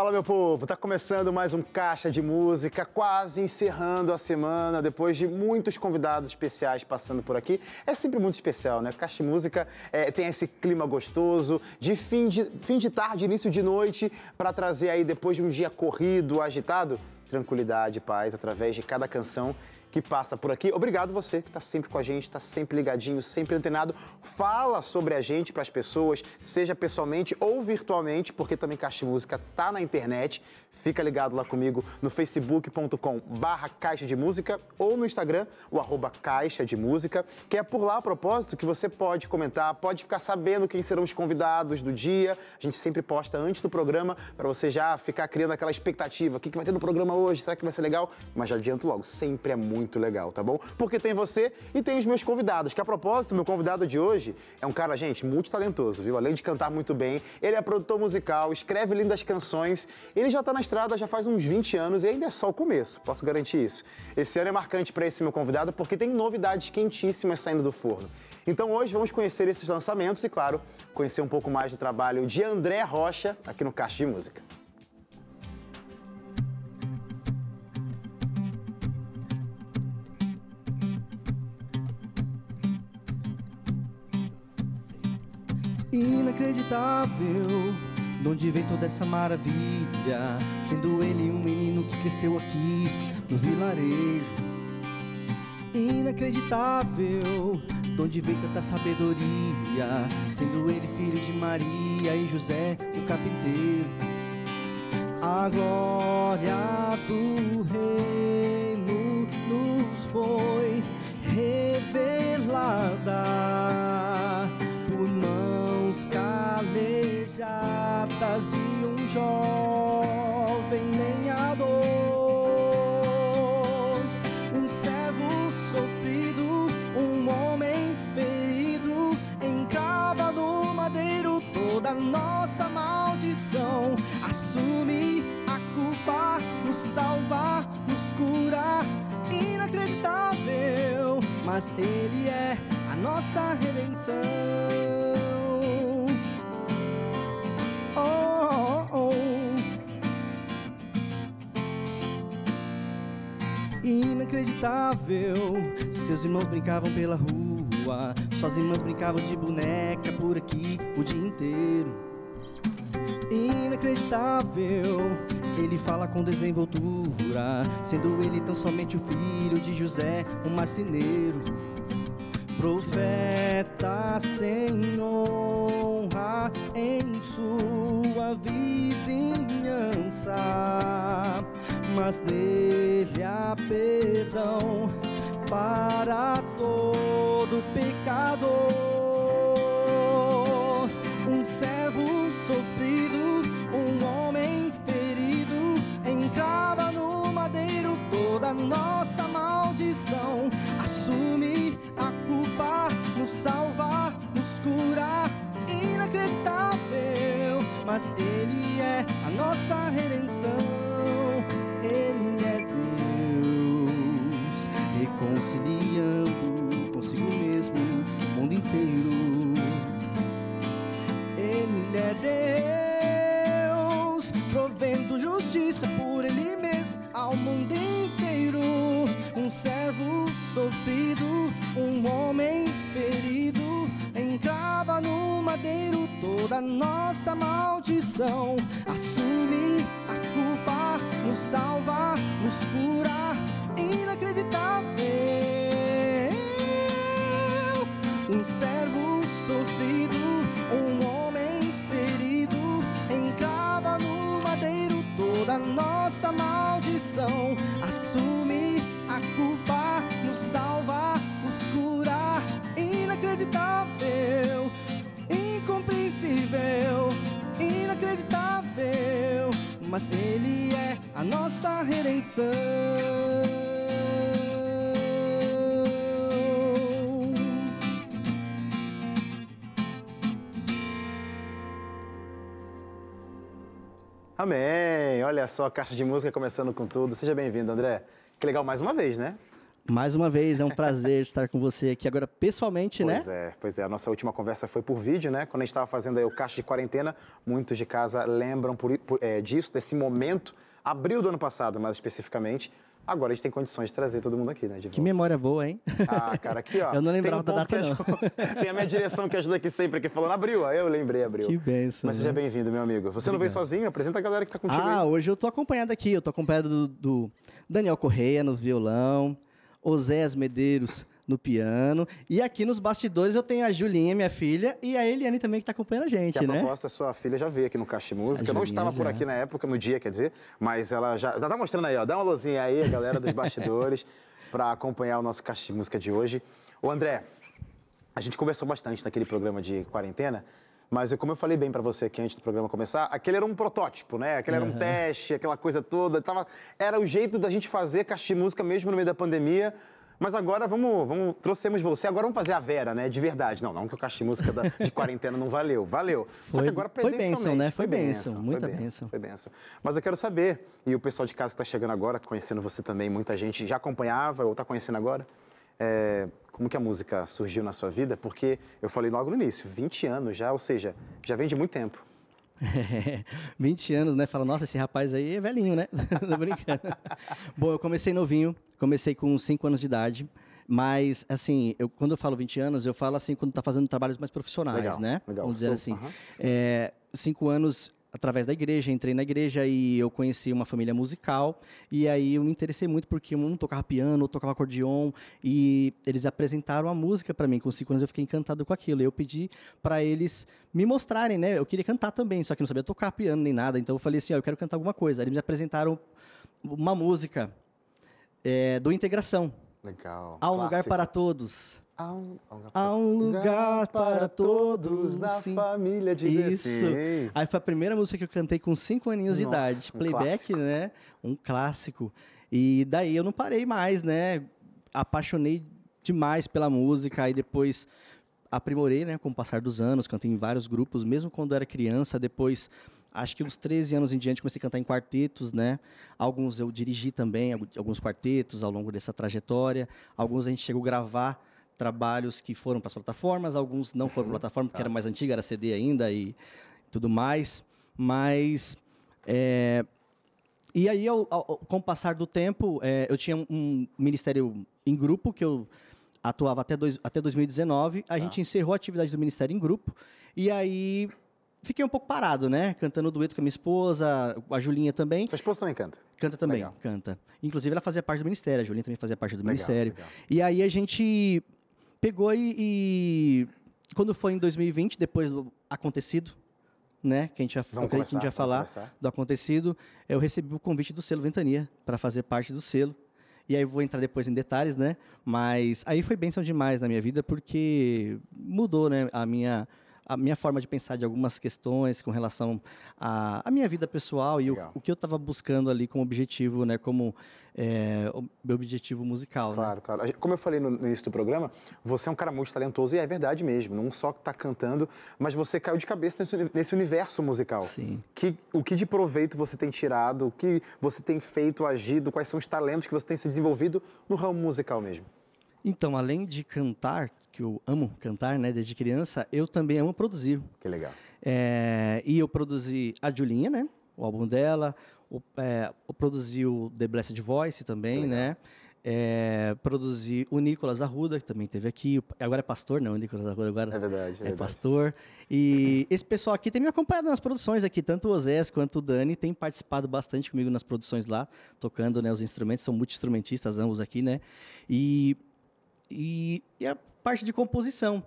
Fala, meu povo! Tá começando mais um Caixa de Música, quase encerrando a semana, depois de muitos convidados especiais passando por aqui. É sempre muito especial, né? Caixa de Música é, tem esse clima gostoso de fim, de fim de tarde, início de noite, para trazer aí, depois de um dia corrido, agitado, tranquilidade, paz, através de cada canção que passa por aqui. Obrigado você que está sempre com a gente, está sempre ligadinho, sempre antenado. Fala sobre a gente para as pessoas, seja pessoalmente ou virtualmente, porque também Caixa Música tá na internet. Fica ligado lá comigo no facebook.com barra Caixa de Música ou no Instagram, o arroba Caixa de Música, que é por lá a propósito que você pode comentar, pode ficar sabendo quem serão os convidados do dia. A gente sempre posta antes do programa para você já ficar criando aquela expectativa. O que, que vai ter no programa hoje? Será que vai ser legal? Mas já adianto logo, sempre é muito legal, tá bom? Porque tem você e tem os meus convidados, que a propósito, meu convidado de hoje é um cara, gente, multitalentoso, viu? Além de cantar muito bem, ele é produtor musical, escreve lindas canções, ele já tá na estrada já faz uns 20 anos e ainda é só o começo, posso garantir isso. Esse ano é marcante para esse meu convidado porque tem novidades quentíssimas saindo do forno. Então hoje vamos conhecer esses lançamentos e, claro, conhecer um pouco mais do trabalho de André Rocha aqui no Caixa de Música. Inacreditável de onde vem toda essa maravilha? Sendo ele um menino que cresceu aqui no vilarejo. Inacreditável, de onde vem tanta sabedoria? Sendo ele filho de Maria e José, o carpinteiro. A glória do reino nos foi revelada por mãos calejadas de um jovem lenhador, um servo sofrido, um homem ferido, encrava no madeiro toda nossa maldição, assume a culpa, nos salvar, nos curar, inacreditável, mas ele é a nossa redenção. Inacreditável, seus irmãos brincavam pela rua, suas irmãs brincavam de boneca por aqui o dia inteiro. Inacreditável, ele fala com desenvoltura, sendo ele tão somente o filho de José, um marceneiro. Profeta sem honra em sua vizinhança, mas nele há perdão para todo pecador. Um servo sofrido, um homem ferido, encrava no madeiro toda nossa maldição. Assume a culpa, nos salvar, nos curar. Inacreditável, mas Ele é a nossa redenção. Ele é Deus, reconciliando consigo mesmo o mundo inteiro. Ele é Deus, provendo justiça por Ele mesmo ao mundo inteiro. Um servo sofrido, um homem ferido, encrava no madeiro toda nossa maldição. Assume a culpa, nos salva, nos cura, inacreditável. Um servo sofrido, um homem ferido, encrava no madeiro toda nossa maldição. Assume a culpa, nos salva, nos cura. Inacreditável, incompreensível, inacreditável. Mas Ele é a nossa redenção. Amém! Olha só, a caixa de música começando com tudo. Seja bem-vindo, André. Que legal mais uma vez, né? Mais uma vez, é um prazer estar com você aqui agora pessoalmente, pois né? Pois é, pois é. A nossa última conversa foi por vídeo, né? Quando a gente estava fazendo aí o caixa de quarentena, muitos de casa lembram por, por, é, disso, desse momento, abril do ano passado, mais especificamente. Agora a gente tem condições de trazer todo mundo aqui, né? Que memória boa, hein? Ah, cara, aqui, ó. Eu não lembrava um da data, não. tem a minha direção que ajuda aqui sempre, aqui falando abril. Aí eu lembrei, abril. Que benção. Mas seja né? bem-vindo, meu amigo. Você Obrigado. não veio sozinho? Apresenta a galera que tá contigo Ah, aí. hoje eu tô acompanhado aqui. Eu tô acompanhado do, do Daniel Correia no violão, Osés Medeiros no piano. E aqui nos bastidores eu tenho a Julinha, minha filha, e a Eliane também que está acompanhando a gente, que né? A proposta, sua filha já veio aqui no Caixa de Música. Eu não estava já. por aqui na época, no dia, quer dizer, mas ela já, já tá mostrando aí, ó. Dá uma luzinha aí, a galera dos bastidores, para acompanhar o nosso Caixa de Música de hoje. Ô, André, a gente conversou bastante naquele programa de quarentena, mas como eu falei bem para você aqui antes do programa começar, aquele era um protótipo, né? Aquele uhum. era um teste, aquela coisa toda. Tava, era o jeito da gente fazer caixa de música mesmo no meio da pandemia. Mas agora vamos, vamos, trouxemos você, agora vamos fazer a Vera, né? De verdade. Não, não que o caixa de música da, de quarentena não valeu, valeu. Foi, Só que agora presencialmente. Foi bênção, né? Foi, foi bênção, muita foi bênção. Foi bênção. Mas eu quero saber, e o pessoal de casa que está chegando agora, conhecendo você também, muita gente já acompanhava ou está conhecendo agora, é, como que a música surgiu na sua vida? Porque eu falei logo no início, 20 anos já, ou seja, já vem de muito tempo. É, 20 anos, né? Fala, nossa, esse rapaz aí é velhinho, né? Tô brincando. Bom, eu comecei novinho, comecei com 5 anos de idade. Mas, assim, eu, quando eu falo 20 anos, eu falo assim quando está fazendo trabalhos mais profissionais, legal, né? Legal. Vamos dizer assim. Uhum. É, cinco anos através da igreja, entrei na igreja e eu conheci uma família musical. E aí eu me interessei muito porque um tocava piano, outro tocava acordeon. E eles apresentaram a música para mim. Com cinco anos eu fiquei encantado com aquilo. Eu pedi para eles me mostrarem, né? Eu queria cantar também, só que não sabia tocar piano nem nada. Então eu falei assim: ó, eu quero cantar alguma coisa. Aí eles me apresentaram uma música é, do Integração. Legal. Há um Clássico. lugar para todos. Há um, há um lugar para todos da sim. família de Isso. Aí foi a primeira música que eu cantei com 5 aninhos Nossa, de idade. Um Playback, clássico. né? Um clássico. E daí eu não parei mais, né? Apaixonei demais pela música. Aí depois aprimorei, né? Com o passar dos anos. Cantei em vários grupos, mesmo quando era criança. Depois acho que uns 13 anos em diante comecei a cantar em quartetos, né? Alguns eu dirigi também, alguns quartetos ao longo dessa trajetória. Alguns a gente chegou a gravar trabalhos que foram para as plataformas, alguns não foram para a plataforma, porque era mais antiga, era CD ainda e tudo mais. Mas. É, e aí, ao, ao, com o passar do tempo, é, eu tinha um ministério em grupo que eu atuava até, dois, até 2019. A Tá. gente encerrou a atividade do ministério em grupo. E aí fiquei um pouco parado, né? Cantando dueto com a minha esposa, a Julinha também. Sua esposa também canta? Canta também, Legal. canta. Inclusive, ela fazia parte do ministério, a Julinha também fazia parte do Legal, ministério. legal. E aí a gente pegou e, e quando foi em 2020, depois do acontecido, né? Que a gente já, Vamos que a gente falar conversar. do acontecido, eu recebi o convite do selo Ventania para fazer parte do selo. E aí eu vou entrar depois em detalhes, né? Mas aí foi bênção demais na minha vida porque mudou, né, a minha a minha forma de pensar de algumas questões com relação à, à minha vida pessoal e o, o que eu estava buscando ali como objetivo, né, como é, meu objetivo musical. né? Claro, claro. A gente- Como eu falei no no início do programa, você é um cara muito talentoso e é verdade mesmo. Não só que tá cantando, mas você caiu de cabeça nesse, nesse universo musical. Sim. Que, o que de proveito você tem tirado, o que você tem feito, agido, quais são os talentos que você tem se desenvolvido no ramo musical mesmo? Então, além de cantar, que eu amo cantar, né, desde criança, eu também amo produzir. Que legal. É, e eu produzi a Julinha, né? O álbum dela. O, é, eu produzi o The Blessed Voice também, né? É, produzi o Nicolas Arruda, que também teve aqui. Agora é pastor, não, o Nicolas Arruda agora É verdade, é é verdade. pastor. E esse pessoal aqui tem me acompanhado nas produções aqui, tanto o Osés quanto o Dani tem participado bastante comigo nas produções lá, tocando né, os instrumentos, são multi-instrumentistas ambos aqui, né? E, e, e a parte de composição.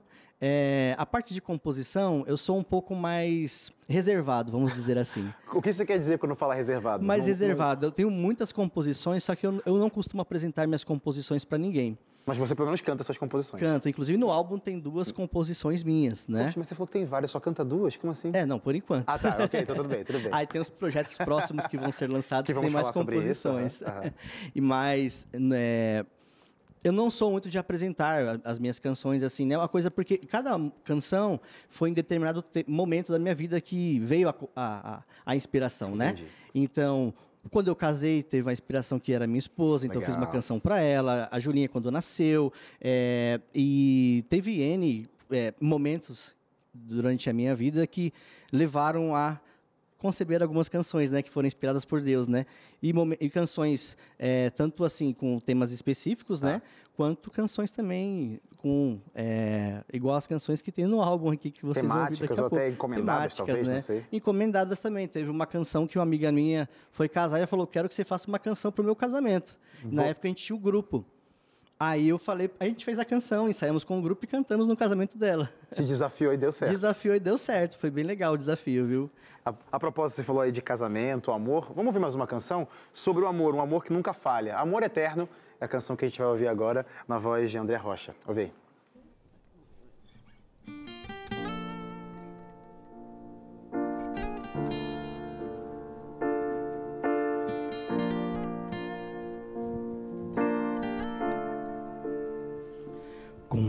É, a parte de composição, eu sou um pouco mais reservado, vamos dizer assim. O que você quer dizer quando fala reservado? Mais Não- reservado. Eu tenho muitas composições, só que eu, eu não costumo apresentar minhas composições para ninguém. Mas você pelo menos canta suas composições. Canto. Inclusive no álbum tem duas composições minhas, né? Poxa, mas você falou que tem várias, só canta duas? Como assim? É, não, por enquanto. Ah, tá, ok, então tudo bem, tudo bem. Aí tem os projetos próximos que vão ser lançados Que que, tem mais falar sobre isso, composições. aham, aham. e mais, né, eu não sou muito de apresentar as minhas canções assim, né? Uma coisa porque cada canção foi em determinado te- momento da minha vida que veio a, a, a- inspiração, né? Entendi. Então, Quando eu casei, teve uma inspiração que era minha esposa, então eu fiz uma Legal. canção para ela, a Julinha quando nasceu, é, e teve N é, momentos durante a minha vida que levaram a conceber algumas canções, né, que foram inspiradas por Deus, né, e, e canções é, tanto assim com temas específicos, Tá. né, quanto canções também com é, igual as canções que tem no álbum aqui que vocês vão ouvir daqui Temáticas a ou pouco. até encomendadas, talvez, não sei. Encomendadas também. Teve uma canção que uma amiga minha foi casar e falou: Quero que você faça uma canção pro meu casamento. Na época a gente tinha o grupo. Aí eu falei, a gente fez a canção, ensaiamos com o grupo e cantamos no casamento dela. Te desafiou e deu certo. Desafiou e deu certo. Foi bem legal o desafio, viu? A, a propósito, você falou aí de casamento, amor. Vamos ouvir mais uma canção sobre o amor, um amor que nunca falha. Amor Eterno é a canção que a gente vai ouvir agora na voz de André Rocha. Ouve aí.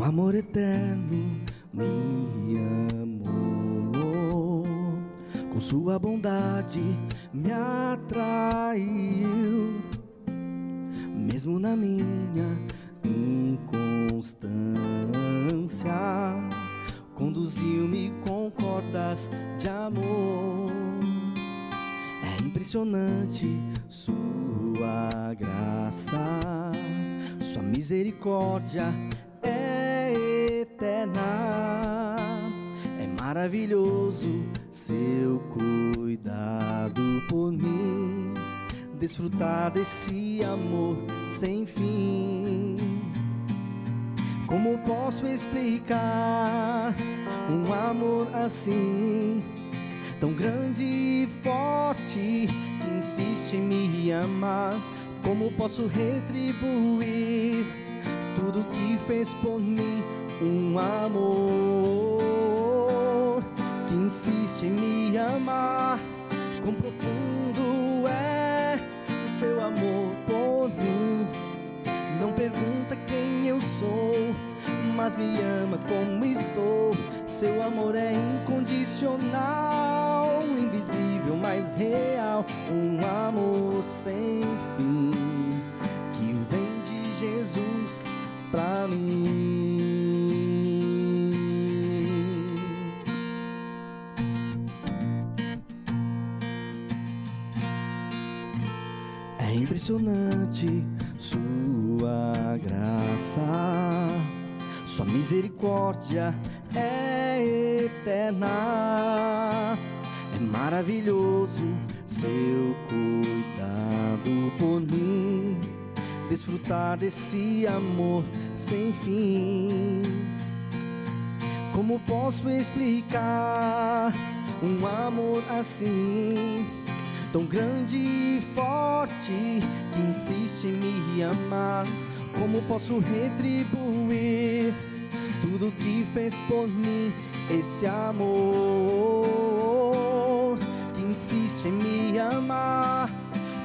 Amor eterno me amou, com sua bondade me atraiu, mesmo na minha inconstância, conduziu-me com cordas de amor. É impressionante sua graça, sua misericórdia eterna. É maravilhoso seu cuidado por mim, desfrutar desse amor sem fim. Como posso explicar um amor assim? tão grande e forte que insiste em me amar. Como posso retribuir tudo que fez por mim? Um amor que insiste em me amar. Quão profundo é o seu amor por mim. Não pergunta quem eu sou, mas me ama como estou. Seu amor é incondicional, invisível, mas real. Um amor sem fim que vem de Jesus pra mim. Impressionante sua graça, sua misericórdia é eterna. É maravilhoso seu cuidado por mim, desfrutar desse amor sem fim. Como posso explicar um amor assim? Tão grande e forte que insiste em me amar. Como posso retribuir tudo que fez por mim? Esse amor que insiste em me amar.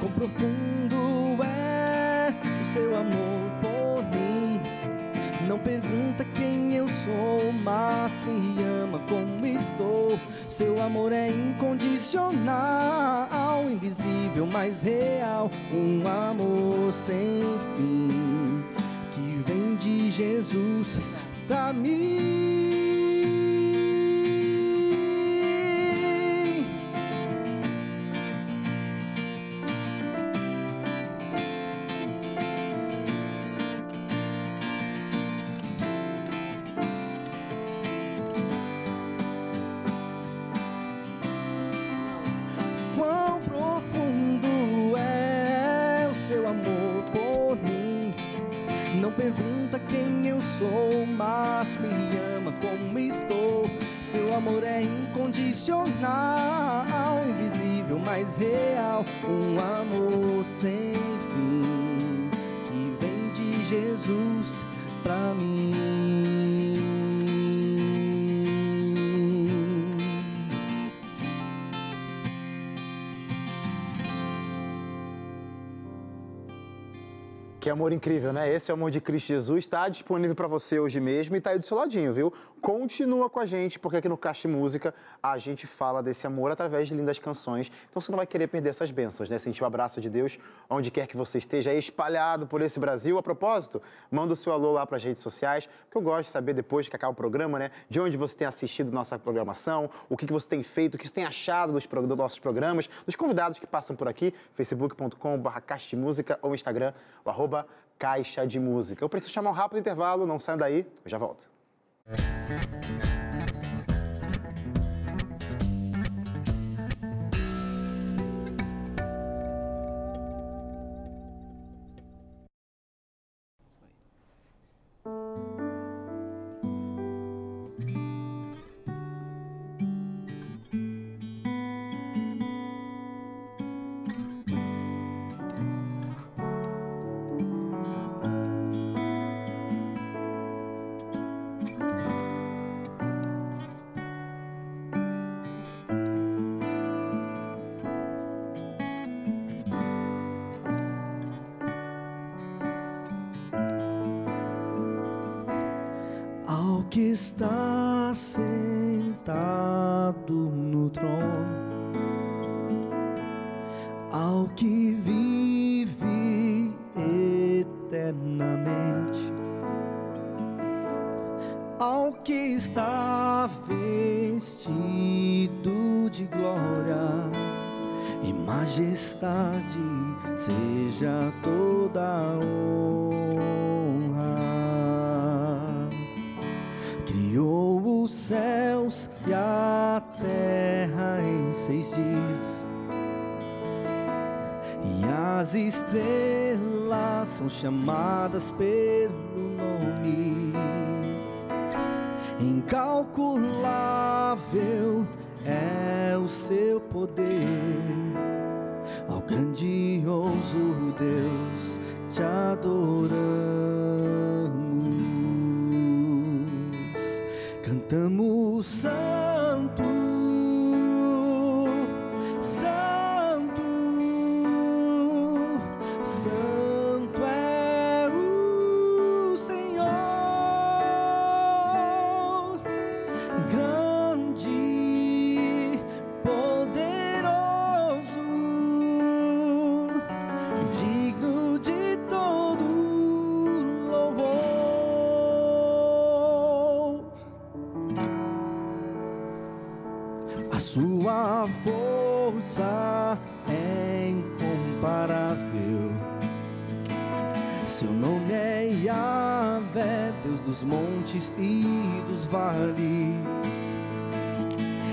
Quão profundo é o seu amor por mim. Não pergunta eu sou, mas me ama como estou. Seu amor é incondicional, invisível, mas real. Um amor sem fim que vem de Jesus pra mim. Amor é incondicional, invisível, mas real. Um amor sem fim que vem de Jesus pra mim. Que amor incrível, né? Esse é o amor de Cristo Jesus. Está disponível para você hoje mesmo e está aí do seu ladinho, viu? Continua com a gente, porque aqui no Caixa Música a gente fala desse amor através de lindas canções. Então você não vai querer perder essas bênçãos, né? Sentir o abraço de Deus onde quer que você esteja espalhado por esse Brasil. A propósito, manda o seu alô lá para as redes sociais, porque eu gosto de saber depois que acaba o programa, né? De onde você tem assistido nossa programação, o que, que você tem feito, o que você tem achado dos, dos nossos programas, dos convidados que passam por aqui, de Música ou Instagram, o arroba Caixa de Música. Eu preciso chamar um rápido intervalo, não saiam daí, eu já volto. Está sentado no trono, ao que vive eternamente, ao que está vestido de glória e majestade, seja toda honra. As estrelas são chamadas pelo nome. Incalculável é o seu poder, ao grandioso Deus te adoramos. Cantamos Sua força é incomparável. Seu nome é Yahvé, Deus dos montes e dos vales.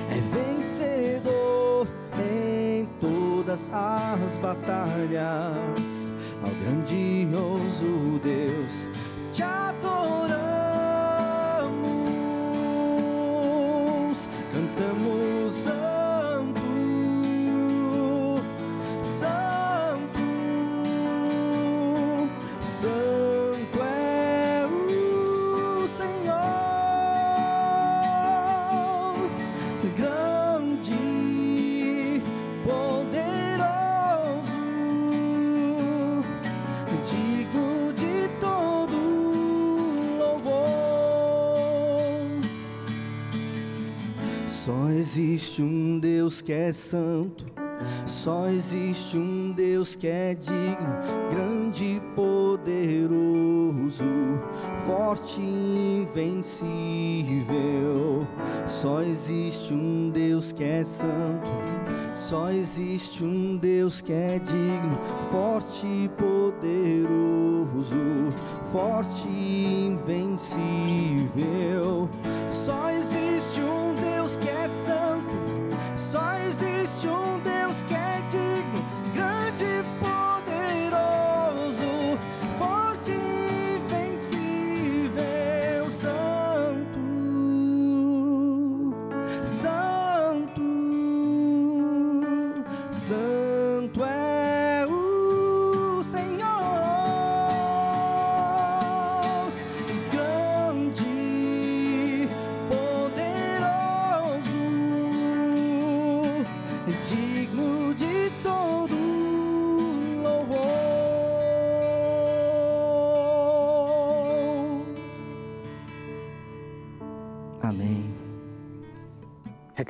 É vencedor em todas as batalhas. Ao grandioso Deus te existe um Deus que é santo, só existe um Deus que é digno, grande e poderoso, forte e invencível. Só existe um Deus que é santo, só existe um Deus que é digno, forte e poderoso, forte e invencível. Só existe é santo, só existe um Deus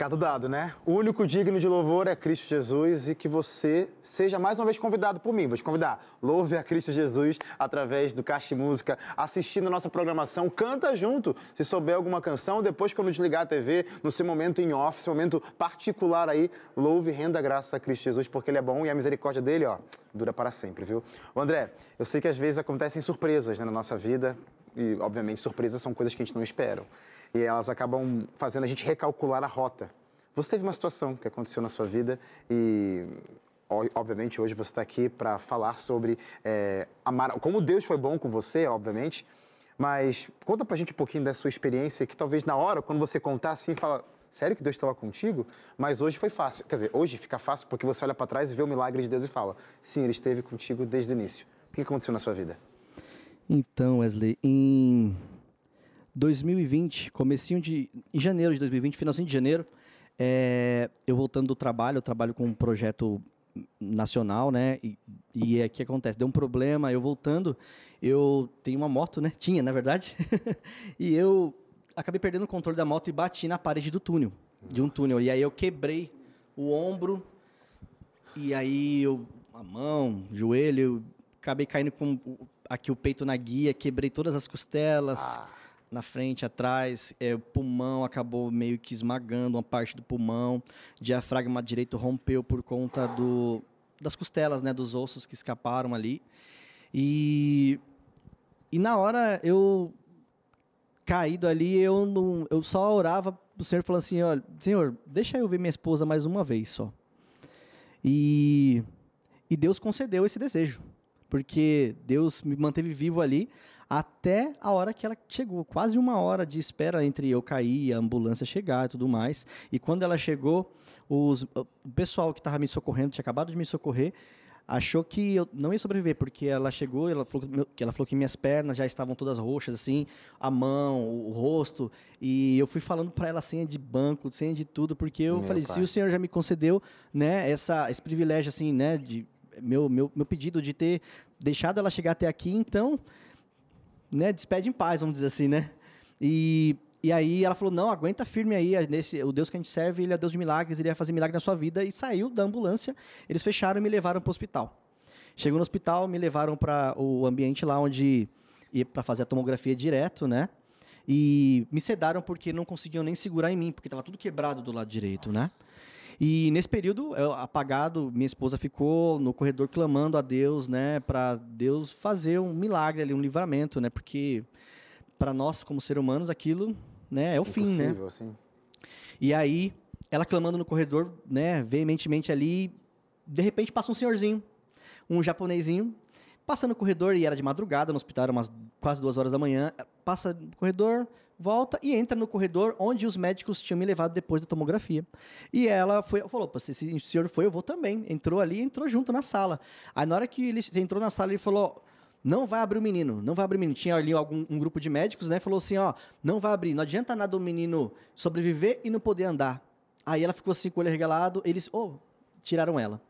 Recado dado, né? O único digno de louvor é Cristo Jesus e que você seja mais uma vez convidado por mim. Vou te convidar. Louve a Cristo Jesus através do Caixa Música, assistindo a nossa programação. Canta junto. Se souber alguma canção, depois quando desligar a TV, no seu momento em off, seu momento particular aí, louve e renda graças a Cristo Jesus, porque Ele é bom e a misericórdia dele, ó, dura para sempre, viu? André, eu sei que às vezes acontecem surpresas né, na nossa vida e, obviamente, surpresas são coisas que a gente não espera e elas acabam fazendo a gente recalcular a rota. Você teve uma situação que aconteceu na sua vida e, obviamente, hoje você está aqui para falar sobre é, amar, como Deus foi bom com você, obviamente, mas conta para a gente um pouquinho da sua experiência que talvez na hora, quando você contar assim, fala, sério que Deus estava contigo? Mas hoje foi fácil. Quer dizer, hoje fica fácil porque você olha para trás e vê o milagre de Deus e fala, sim, Ele esteve contigo desde o início. O que aconteceu na sua vida? Então, Wesley, em 2020, comecinho de... Em janeiro de 2020, finalzinho de janeiro, é, eu voltando do trabalho, eu trabalho com um projeto nacional, né? E, e é que acontece, deu um problema, eu voltando, eu tenho uma moto, né? Tinha, na verdade. e eu acabei perdendo o controle da moto e bati na parede do túnel, de um túnel. E aí eu quebrei o ombro e aí eu a mão, joelho, acabei caindo com aqui o peito na guia, quebrei todas as costelas. Ah na frente, atrás, é, o pulmão acabou meio que esmagando uma parte do pulmão, diafragma direito rompeu por conta do, das costelas, né, dos ossos que escaparam ali. E, e na hora eu caído ali, eu não, eu só orava o Senhor falando assim, olha, Senhor, deixa eu ver minha esposa mais uma vez só. E e Deus concedeu esse desejo, porque Deus me manteve vivo ali até a hora que ela chegou. Quase uma hora de espera entre eu cair, a ambulância chegar e tudo mais. E quando ela chegou, os, o pessoal que estava me socorrendo, tinha acabado de me socorrer, achou que eu não ia sobreviver, porque ela chegou, ela falou que, ela falou que minhas pernas já estavam todas roxas, assim, a mão, o, o rosto, e eu fui falando para ela senha de banco, senha de tudo, porque eu meu falei, pai. se o senhor já me concedeu, né, essa, esse privilégio, assim, né, de meu, meu, meu pedido de ter deixado ela chegar até aqui, então né, despede em paz, vamos dizer assim, né? E, e aí ela falou, não, aguenta firme aí, nesse, o Deus que a gente serve, ele é Deus de milagres, ele ia fazer milagre na sua vida, e saiu da ambulância, eles fecharam e me levaram para o hospital. Chegou no hospital, me levaram para o ambiente lá onde ia para fazer a tomografia direto, né? E me sedaram porque não conseguiam nem segurar em mim, porque estava tudo quebrado do lado direito, né? E nesse período, eu, apagado, minha esposa ficou no corredor clamando a Deus, né, para Deus fazer um milagre ali, um livramento, né, porque para nós como seres humanos aquilo, né, é o fim, né? Sim. E aí, ela clamando no corredor, né, veementemente ali, de repente passa um senhorzinho, um japonesinho, passa no corredor e era de madrugada no hospital, era umas quase duas horas da manhã, passa no corredor, volta e entra no corredor onde os médicos tinham me levado depois da tomografia. E ela foi, falou: se o senhor foi, eu vou também. Entrou ali, entrou junto na sala. Aí na hora que ele entrou na sala, ele falou: não vai abrir o menino, não vai abrir o menino. Tinha ali algum um grupo de médicos, né? Falou assim, ó, não vai abrir, não adianta nada o menino sobreviver e não poder andar. Aí ela ficou assim com o olho regalado, eles, oh, tiraram ela.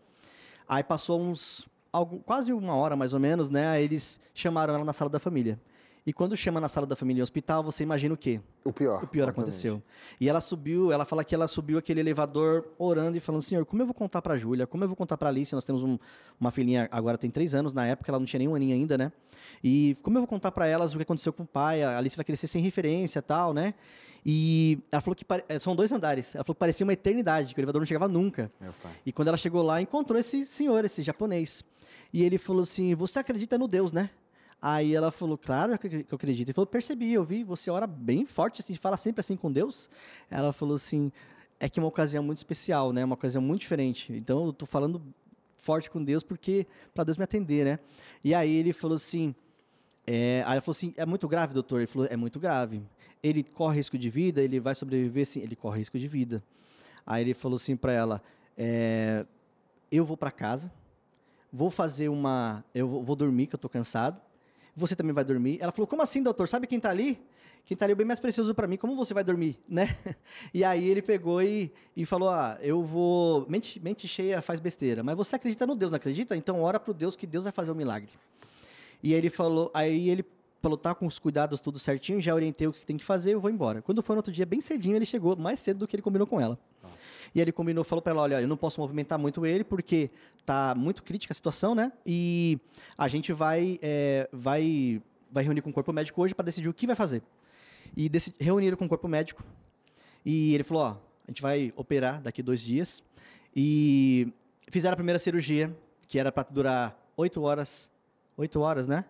Aí passou uns, algum, quase uma hora mais ou menos, né? Aí eles chamaram ela na sala da família. E quando chama na sala da família em hospital, você imagina o quê? O pior. O pior obviamente. aconteceu. E ela subiu, ela fala que ela subiu aquele elevador orando e falando: Senhor, como eu vou contar pra Júlia? Como eu vou contar pra Alice? Nós temos um, uma filhinha, agora tem três anos, na época ela não tinha nem um aninho ainda, né? E como eu vou contar para elas o que aconteceu com o pai? A Alice vai crescer sem referência tal, né? E ela falou que eh, são dois andares. Ela falou que parecia uma eternidade, que o elevador não chegava nunca. E quando ela chegou lá, encontrou esse senhor, esse japonês. E ele falou assim: Você acredita no Deus, né? Aí ela falou, claro que eu acredito. Ele falou, percebi, eu vi, você ora bem forte, assim, fala sempre assim com Deus. Ela falou assim, é que é uma ocasião muito especial, né? Uma ocasião muito diferente. Então eu tô falando forte com Deus porque para Deus me atender, né? E aí ele falou assim, é, aí ela falou assim, é muito grave, doutor? Ele falou, é muito grave. Ele corre risco de vida? Ele vai sobreviver? Sim, ele corre risco de vida. Aí ele falou assim para ela, é, eu vou para casa, vou fazer uma, eu vou, dormir que eu tô cansado você também vai dormir. Ela falou, como assim, doutor? Sabe quem está ali? Quem está ali é bem mais precioso para mim, como você vai dormir, né? E aí ele pegou e, e falou, ah, eu vou... Mente, mente cheia faz besteira, mas você acredita no Deus, não acredita? Então ora para o Deus que Deus vai fazer o um milagre. E ele falou, aí ele falou, tá com os cuidados tudo certinho, já orientei o que tem que fazer, eu vou embora. Quando foi no outro dia, bem cedinho, ele chegou mais cedo do que ele combinou com ela. E ele combinou, falou para ela, olha, eu não posso movimentar muito ele porque tá muito crítica a situação, né? E a gente vai, é, vai, vai reunir com o corpo médico hoje para decidir o que vai fazer. E reuniram com o corpo médico e ele falou, ó, a gente vai operar daqui dois dias. E fizeram a primeira cirurgia, que era para durar oito horas. Oito horas, né?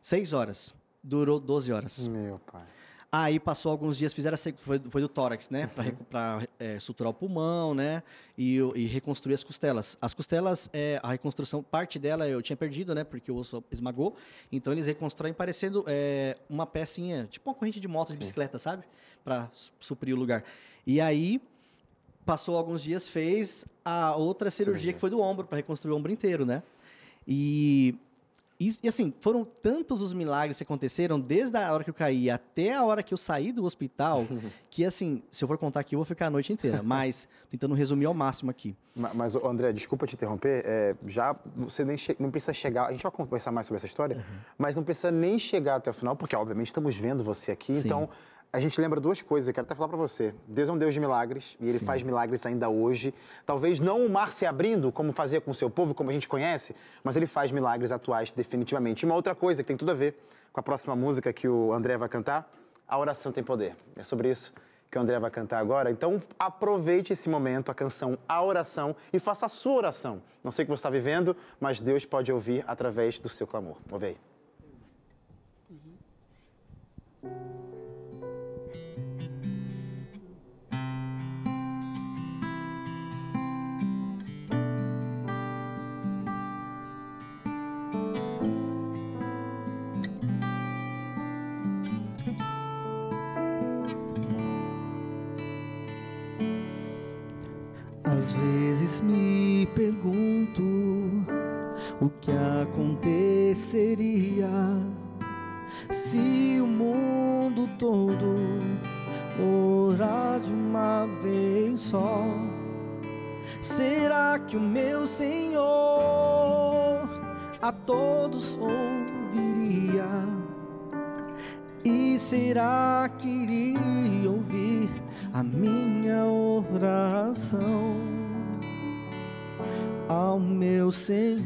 Seis horas. Durou 12 horas. Meu pai. Aí passou alguns dias, fizeram a, foi, foi do tórax, né? Para é, suturar o pulmão, né? E, e, reconstruir as costelas. As costelas, é, a reconstrução, parte dela eu tinha perdido, né? Porque o osso esmagou. Então eles reconstroem parecendo é, uma pecinha, tipo uma corrente de moto, de Sim. bicicleta, sabe? Para suprir o lugar. E aí passou alguns dias, fez a outra cirurgia, cirurgia. que foi do ombro, para reconstruir o ombro inteiro, né? E e, e, assim, foram tantos os milagres que aconteceram, desde a hora que eu caí até a hora que eu saí do hospital, que assim, se eu for contar aqui, eu vou ficar a noite inteira. Mas, tentando resumir ao máximo aqui. Mas, mas André, desculpa te interromper, é, já você nem não precisa chegar, a gente vai conversar mais sobre essa história, uhum. mas não precisa nem chegar até o final, porque obviamente estamos vendo você aqui, Sim. então a gente lembra duas coisas, eu quero até falar para você. Deus é um Deus de milagres e ele Sim. faz milagres ainda hoje. Talvez não o mar se abrindo, como fazia com o seu povo, como a gente conhece, mas ele faz milagres atuais definitivamente. E uma outra coisa que tem tudo a ver com a próxima música que o André vai cantar, a oração tem poder. É sobre isso que o André vai cantar agora. Então, aproveite esse momento, a canção A Oração, e faça a sua oração. Não sei o que você está vivendo, mas Deus pode ouvir através do seu clamor. Ouve aí. Uhum. Me pergunto o que aconteceria se o mundo todo orar de uma vez só. Será que o meu Senhor a todos ouviria? E será que iria ouvir a minha oração? Ao meu Senhor,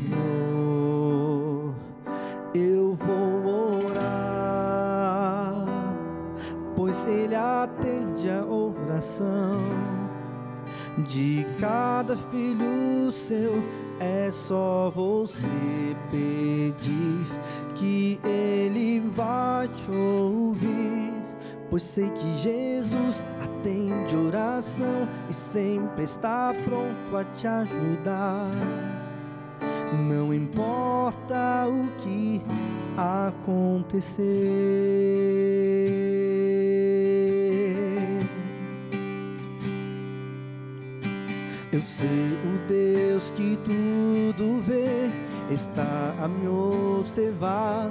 eu vou orar, pois Ele atende a oração de cada filho seu. É só você pedir que Ele vai te ouvir, pois sei que Jesus atende oração e sempre está pronto a te ajudar. Não importa o que acontecer. Eu sei o Deus que tudo vê está a me observar.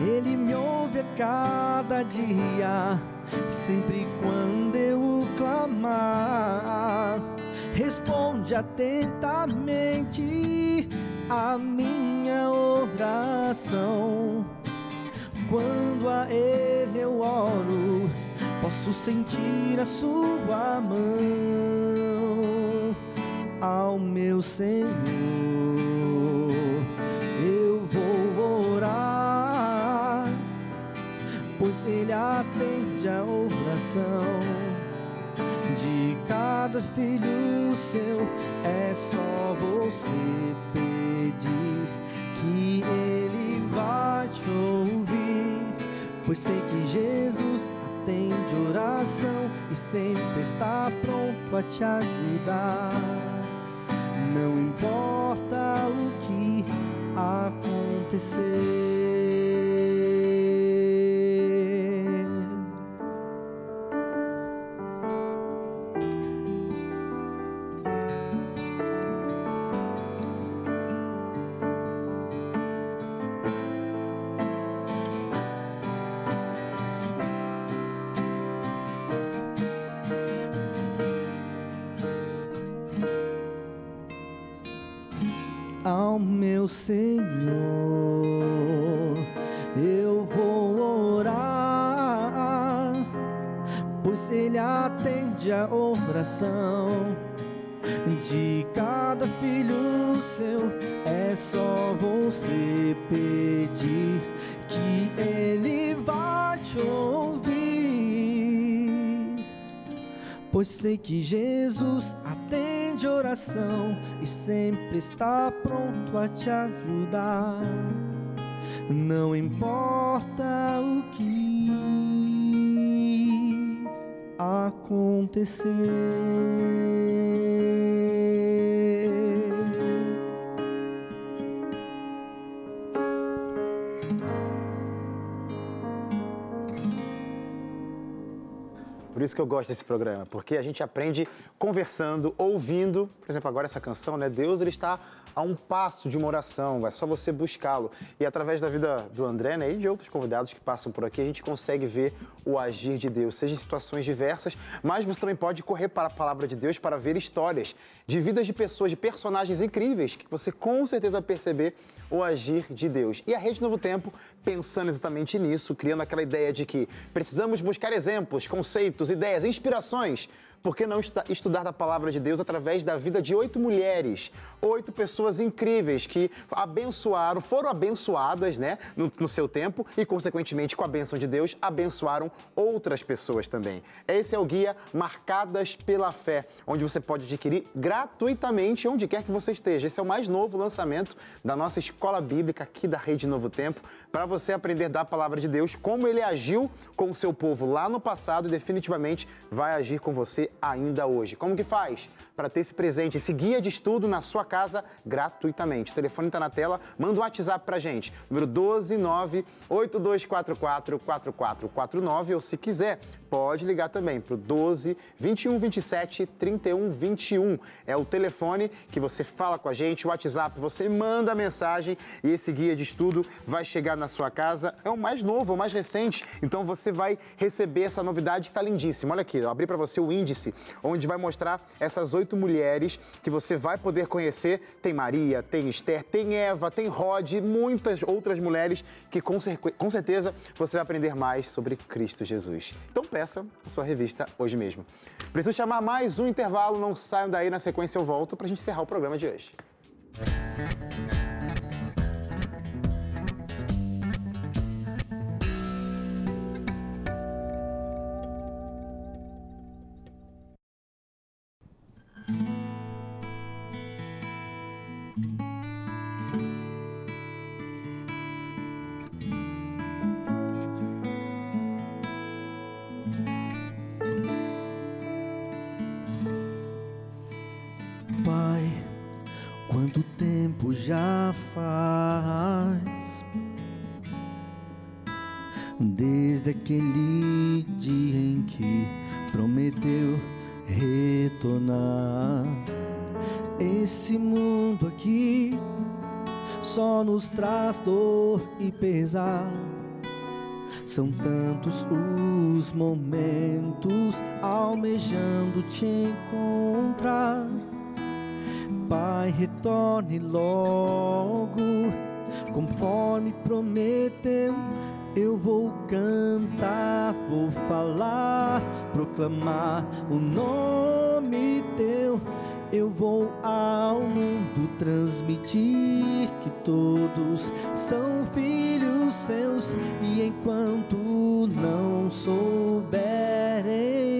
Ele me ouve cada dia sempre quando eu clamar, responde atentamente a minha oração. Quando a Ele eu oro, posso sentir a Sua mão ao meu Senhor. Pois Ele atende a oração de cada filho seu. É só você pedir que Ele vai te ouvir, pois sei que Jesus atende oração e sempre está pronto a te ajudar. Não importa o que acontecer. Está pronto a te ajudar. Não importa o que acontecer. Por isso que eu gosto desse programa, porque a gente aprende conversando, ouvindo. Por exemplo, agora essa canção, né? Deus ele está a um passo de uma oração, é só você buscá-lo. E através da vida do André né, e de outros convidados que passam por aqui, a gente consegue ver o agir de Deus, seja em situações diversas, mas você também pode correr para a palavra de Deus para ver histórias de vidas de pessoas, de personagens incríveis, que você com certeza vai perceber o agir de Deus. E a Rede Novo Tempo, pensando exatamente nisso, criando aquela ideia de que precisamos buscar exemplos, conceitos, ideias, inspirações por que não estudar da palavra de Deus através da vida de oito mulheres, oito pessoas incríveis que abençoaram, foram abençoadas, né, no, no, seu tempo e, consequentemente, com a bênção de Deus, abençoaram outras pessoas também. Esse é o guia Marcadas pela Fé, onde você pode adquirir gratuitamente onde quer que você esteja. Esse é o mais novo lançamento da nossa escola bíblica aqui da Rede Novo Tempo, para você aprender da palavra de Deus, como ele agiu com o seu povo lá no passado e definitivamente vai agir com você ainda hoje. Como que faz? Para ter esse presente, esse guia de estudo na sua casa gratuitamente. O telefone está na tela, manda um WhatsApp para gente, número 12982444449 ou se quiser, pode ligar também para o 12 21 27 31 21. É o telefone que você fala com a gente, o WhatsApp, você manda a mensagem e esse guia de estudo vai chegar na sua casa. É o mais novo, o mais recente, então você vai receber essa novidade que está lindíssima. Olha aqui, eu abri para você o índice, onde vai mostrar essas oito mulheres que você vai poder conhecer. Tem Maria, tem Esther, tem Eva, tem Rod e muitas outras mulheres que com, com certeza você vai aprender mais sobre Cristo Jesus. Então peça a sua revista hoje mesmo. Preciso chamar mais um intervalo, não saiam daí, na sequência eu volto para a gente encerrar o programa de hoje. São tantos os momentos almejando te encontrar Pai, retorne logo, conforme prometeu. Eu vou cantar, vou falar, proclamar o nome teu. Eu vou ao mundo transmitir todos são filhos seus. E enquanto não souberem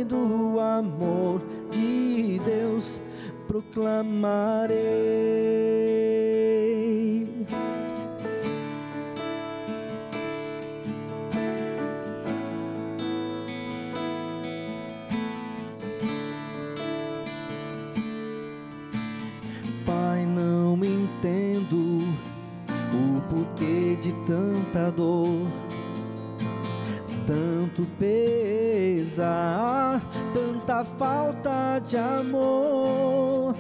do amor de Deus, proclamarei. Pesar tanta falta de amor.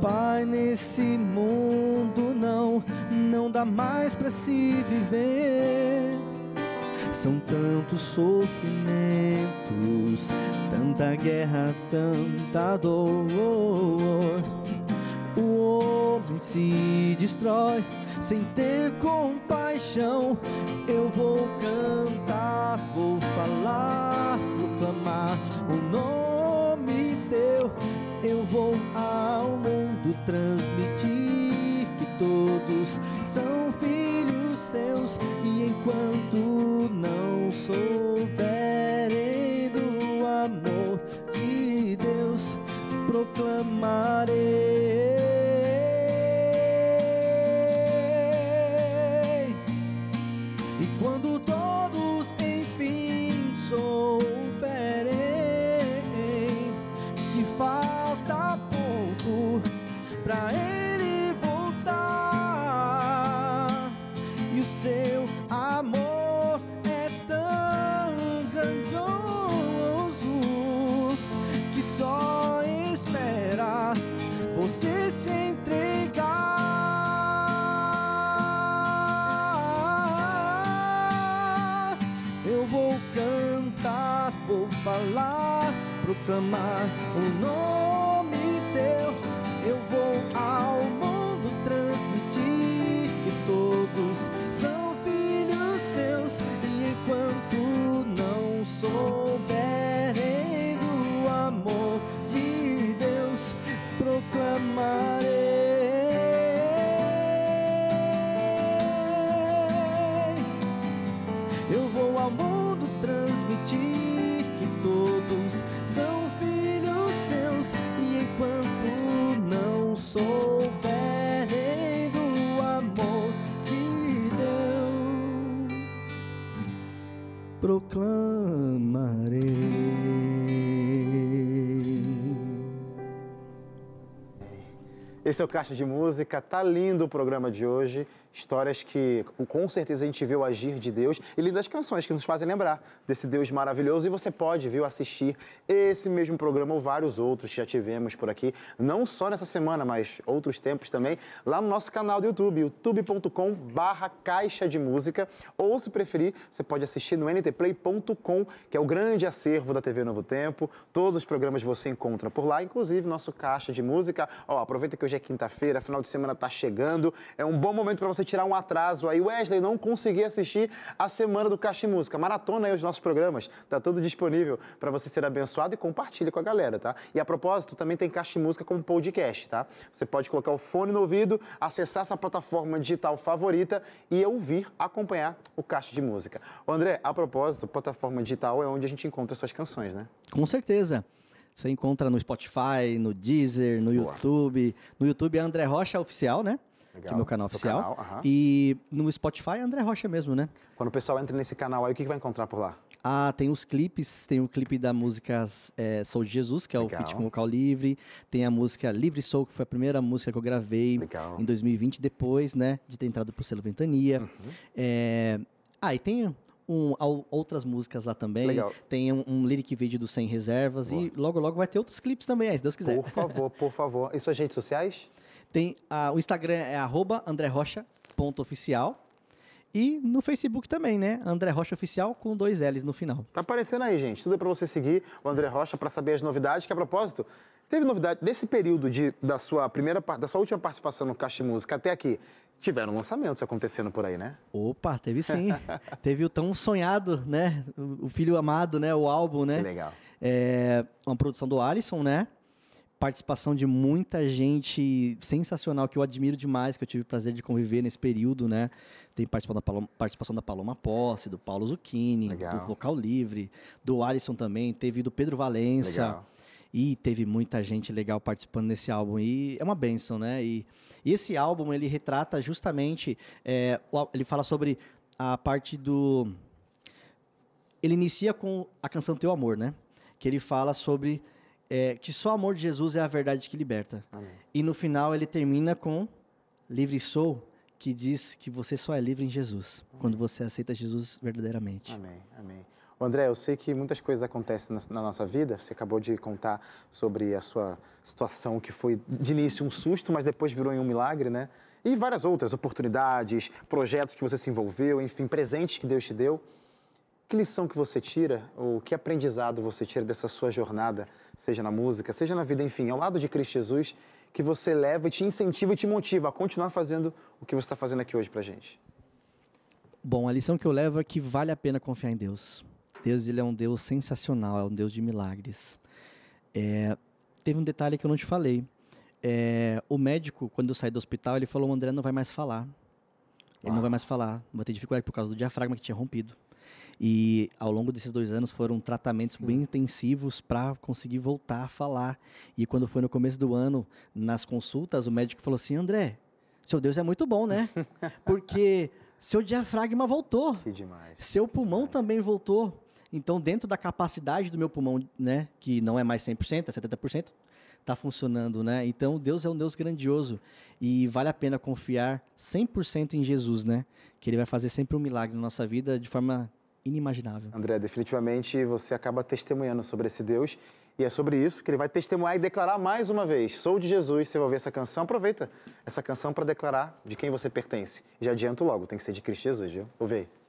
Pai, nesse mundo não, não dá mais para se viver. São tantos sofrimentos, tanta guerra, tanta dor. O homem se destrói sem ter compaixão. Eu vou cantar, vou falar, proclamar o nome teu. Eu vou ao mundo transmitir que todos são filhos seus e enquanto não souberem do amor de Deus, proclamarei Esse é o Caixa de Música, tá lindo o programa de hoje. Histórias que com certeza a gente o agir de Deus e lindas canções que nos fazem lembrar desse Deus maravilhoso. E você pode, viu, assistir esse mesmo programa ou vários outros que já tivemos por aqui, não só nessa semana, mas outros tempos também, lá no nosso canal do YouTube, youtube.com barra Caixa de Música. Ou, se preferir, você pode assistir no ntplay.com, que é o grande acervo da TV Novo Tempo. Todos os programas você encontra por lá, inclusive nosso Caixa de Música. Ó, aproveita que hoje é quinta-feira, final de semana tá chegando. É um bom momento para você tirar um atraso aí. Wesley, não consegui assistir a semana do Caixa de Música. Maratona aí os nossos programas. Tá tudo disponível para você ser abençoado e compartilhe com a galera, tá? E a propósito, também tem Caixa de Música como podcast, tá? Você pode colocar o fone no ouvido, acessar essa plataforma digital favorita e ouvir, acompanhar o Caixa de Música. Ô André, a propósito, plataforma digital é onde a gente encontra suas canções, né? Com certeza. Você encontra no Spotify, no Deezer, no Boa. YouTube. No YouTube é André Rocha Oficial, né? Legal. Que é meu canal Seu oficial. canal, aham. E no Spotify é André Rocha mesmo, né? Quando o pessoal entra nesse canal aí, o que que vai encontrar por lá? Ah, tem os clipes, tem o clipe da música é, Sou de Jesus, que é Legal. o feat com vocal livre. Tem a música Livre Sou, que foi a primeira música que eu gravei Legal. em 2020, depois, né, de ter entrado pro selo Ventania. Uhum. É, Ah, e tem um, outras músicas lá também. Legal. Tem um, um lyric vídeo do Sem Reservas e logo, logo vai ter outros clipes também, se Deus quiser. Por favor, por favor. E suas redes sociais? Tem ah, o Instagram é arroba andrerocha.oficial e no Facebook também, né? André Rocha Oficial com dois L's no final. Tá aparecendo aí, gente. Tudo é para você seguir o André Rocha para saber as novidades. Que a propósito, teve novidade desse período de, da sua primeira da sua última participação no Caixa Música até aqui. Tiveram lançamentos acontecendo por aí, né? Opa, teve sim. teve o tão sonhado, né? O o Filho Amado, né? O álbum, né? Que legal. É uma produção do Alisson, né? Participação de muita gente sensacional que eu admiro demais, que eu tive o prazer de conviver nesse período, né? Tem participação da Paloma, participação da Paloma Posse, do Paulo Zucchini, Legal. do Vocal Livre, do Alisson também, teve do Pedro Valença. Legal. E teve muita gente legal participando desse álbum. E é uma benção, né? E, e esse álbum, ele retrata justamente... é, ele fala sobre a parte do... Ele inicia com a canção Teu Amor, né? Que ele fala sobre é, que só o amor de Jesus é a verdade que liberta. Amém. E no final ele termina com Livre Sou, que diz que você só é livre em Jesus, quando você aceita Jesus verdadeiramente. Amém, amém. André, eu sei que muitas coisas acontecem na, na nossa vida. Você acabou de contar sobre a sua situação que foi de início um susto, mas depois virou em um milagre, né? E várias outras oportunidades, projetos que você se envolveu, enfim, presentes que Deus te deu. Que lição que você tira, ou que aprendizado você tira dessa sua jornada, seja na música, seja na vida, enfim, ao lado de Cristo Jesus, que você leva e te incentiva e te motiva a continuar fazendo o que você está fazendo aqui hoje pra gente? Bom, a lição que eu levo é que vale a pena confiar em Deus. Deus ele é um Deus sensacional, é um Deus de milagres. É, teve um detalhe que eu não te falei. É, o médico, quando eu saí do hospital, ele falou: o André não vai mais falar. Ele Uau. não vai mais falar. Vai ter dificuldade por causa do diafragma que tinha rompido. E ao longo desses dois anos foram tratamentos bem intensivos para conseguir voltar a falar. E quando foi no começo do ano, nas consultas, o médico falou assim: André, seu Deus é muito bom, né? Porque seu diafragma voltou. Que demais. Seu pulmão também voltou. Então, dentro da capacidade do meu pulmão, né, que não é mais 100%, é 70%, está funcionando, né? Então, Deus é um Deus grandioso e vale a pena confiar 100% em Jesus, né? Que ele vai fazer sempre um milagre na nossa vida de forma inimaginável. André, definitivamente você acaba testemunhando sobre esse Deus e é sobre isso que ele vai testemunhar e declarar mais uma vez. Sou de Jesus, você vai ouvir essa canção, aproveita essa canção para declarar de quem você pertence. Já adianto logo, tem que ser de Cristo Jesus, viu? Ouve aí.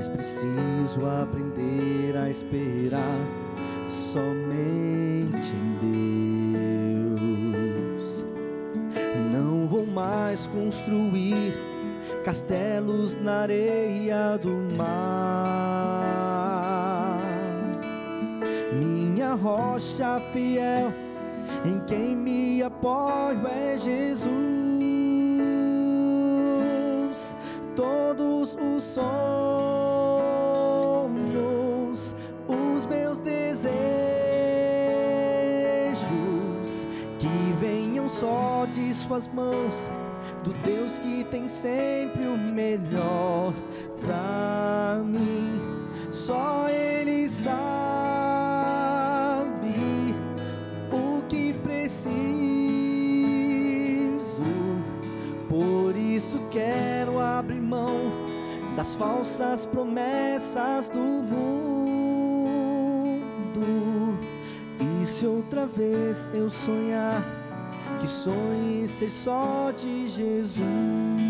Mas preciso aprender a esperar somente em Deus. Não vou mais construir castelos na areia do mar. Minha rocha fiel, em quem me apoio é Jesus. Todos os sonhos só de suas mãos, do Deus que tem sempre o melhor pra mim. Só Ele sabe o que preciso, por isso quero abrir mão das falsas promessas do mundo. Se outra vez eu sonhar que sonhe ser só de Jesus.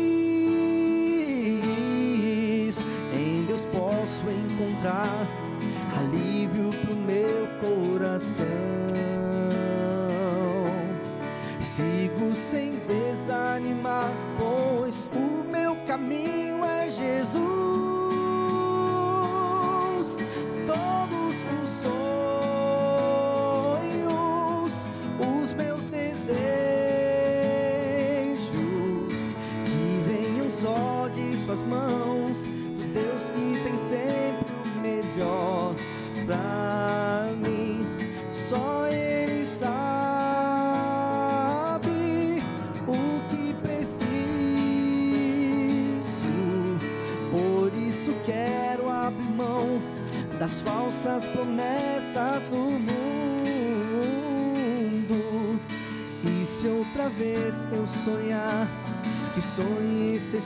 posso encontrar alívio pro meu coração. Sigo sem desanimar, pois o meu caminho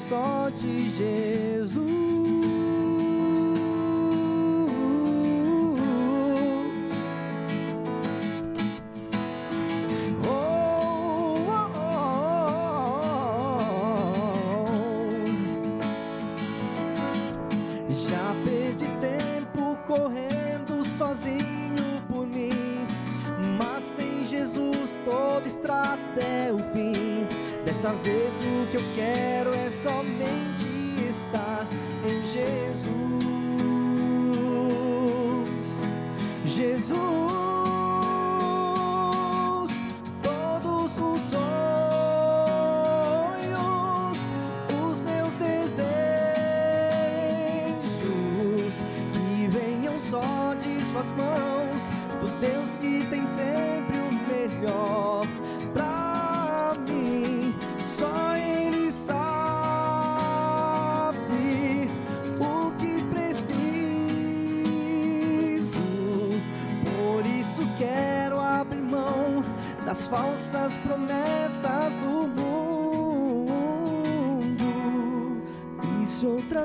só de Jesus. Oh oh, oh, oh, oh, Já perdi tempo correndo sozinho por mim, mas sem Jesus toda estrada é o fim. Dessa vez o que eu quero é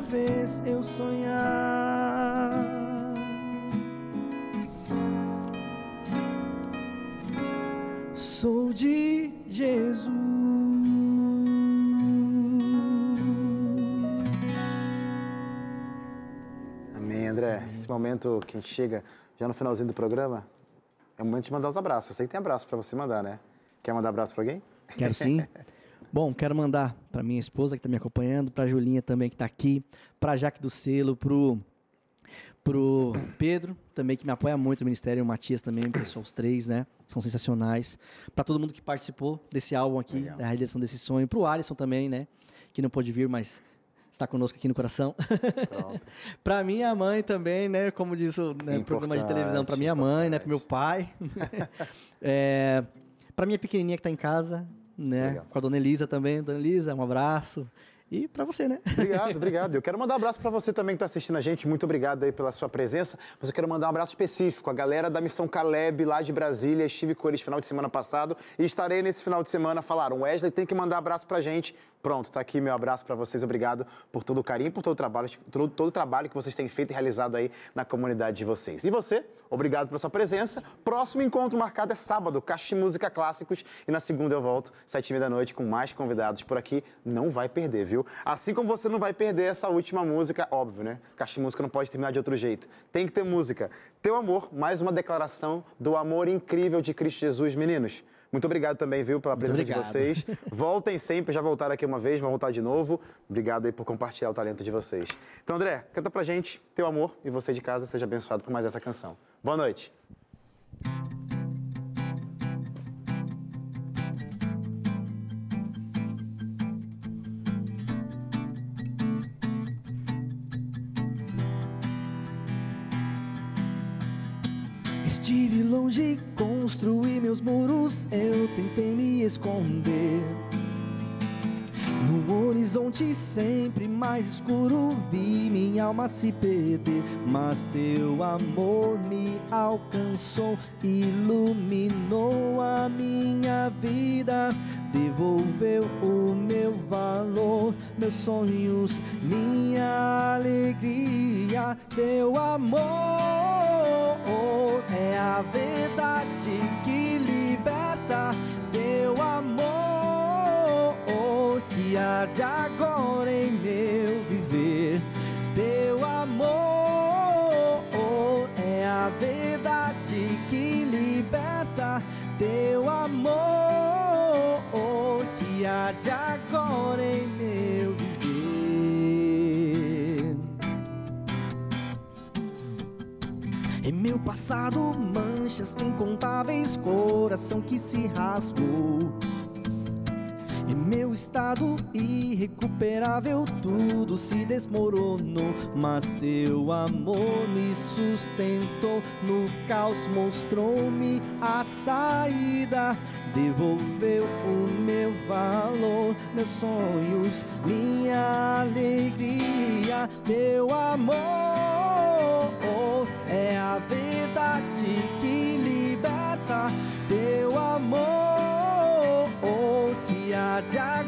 vez eu sonhar? Sou de Jesus. Amém, André. Esse momento que a gente chega já no finalzinho do programa, é o momento de mandar os abraços. Eu sei que tem abraço para você mandar, né? Quer mandar abraço para alguém? Quero sim. Bom, quero mandar para minha esposa que está me acompanhando, para Julinha também que está aqui, para Jaque do Selo, pro pro Pedro também que me apoia muito no ministério, o Matias também, pessoal, os três, né? São sensacionais. Para todo mundo que participou desse álbum aqui, Legal. da realização desse sonho, pro Alisson também, né? Que não pôde vir, mas está conosco aqui no coração. Para minha mãe também, né? Como diz o né, programa de televisão, para minha mãe, né? Para meu pai. é, para minha pequenininha que está em casa, né? Legal. Com a dona Elisa também. Dona Elisa, um abraço. E para você, né? Obrigado, obrigado. Eu quero mandar um abraço para você também que está assistindo a gente. Muito obrigado aí pela sua presença. Mas eu quero mandar um abraço específico. A galera da Missão Caleb, lá de Brasília. Estive com eles final de semana passado e estarei nesse final de semana. Falaram, Wesley tem que mandar abraço pra gente. Pronto, tá aqui meu abraço para vocês. Obrigado por todo o carinho, por todo o trabalho, todo, todo o trabalho que vocês têm feito e realizado aí na comunidade de vocês. E você, obrigado pela sua presença. Próximo encontro marcado é sábado, Caixa de Música Clássicos. E na segunda eu volto, sete e meia da noite, com mais convidados por aqui. Não vai perder, viu? Assim como você não vai perder essa última música, óbvio, né? Caixa de Música não pode terminar de outro jeito. Tem que ter música. Teu amor, mais uma declaração do amor incrível de Cristo Jesus, meninos. Muito obrigado também, viu, pela presença de vocês. Voltem sempre, já voltaram aqui uma vez, vão voltar de novo. Obrigado aí por compartilhar o talento de vocês. Então, André, canta pra gente Teu Amor e você de casa seja abençoado por mais essa canção. Boa noite. Longe, construí meus muros, eu tentei me esconder. No horizonte sempre mais escuro, vi minha alma se perder. Mas teu amor me alcançou, iluminou a minha vida, devolveu o meu valor, meus sonhos, minha alegria. Teu amor é a verdade que liberta. Há de agora em meu viver. Teu amor é a verdade que liberta. Teu amor que há de agora em meu viver. Em meu passado, manchas incontáveis, coração que se rasgou. Meu estado irrecuperável, tudo se desmoronou. Mas teu amor me sustentou, no caos mostrou-me a saída. Devolveu o meu valor, meus sonhos, minha alegria. Teu amor é a verdade que liberta. Teu amor que há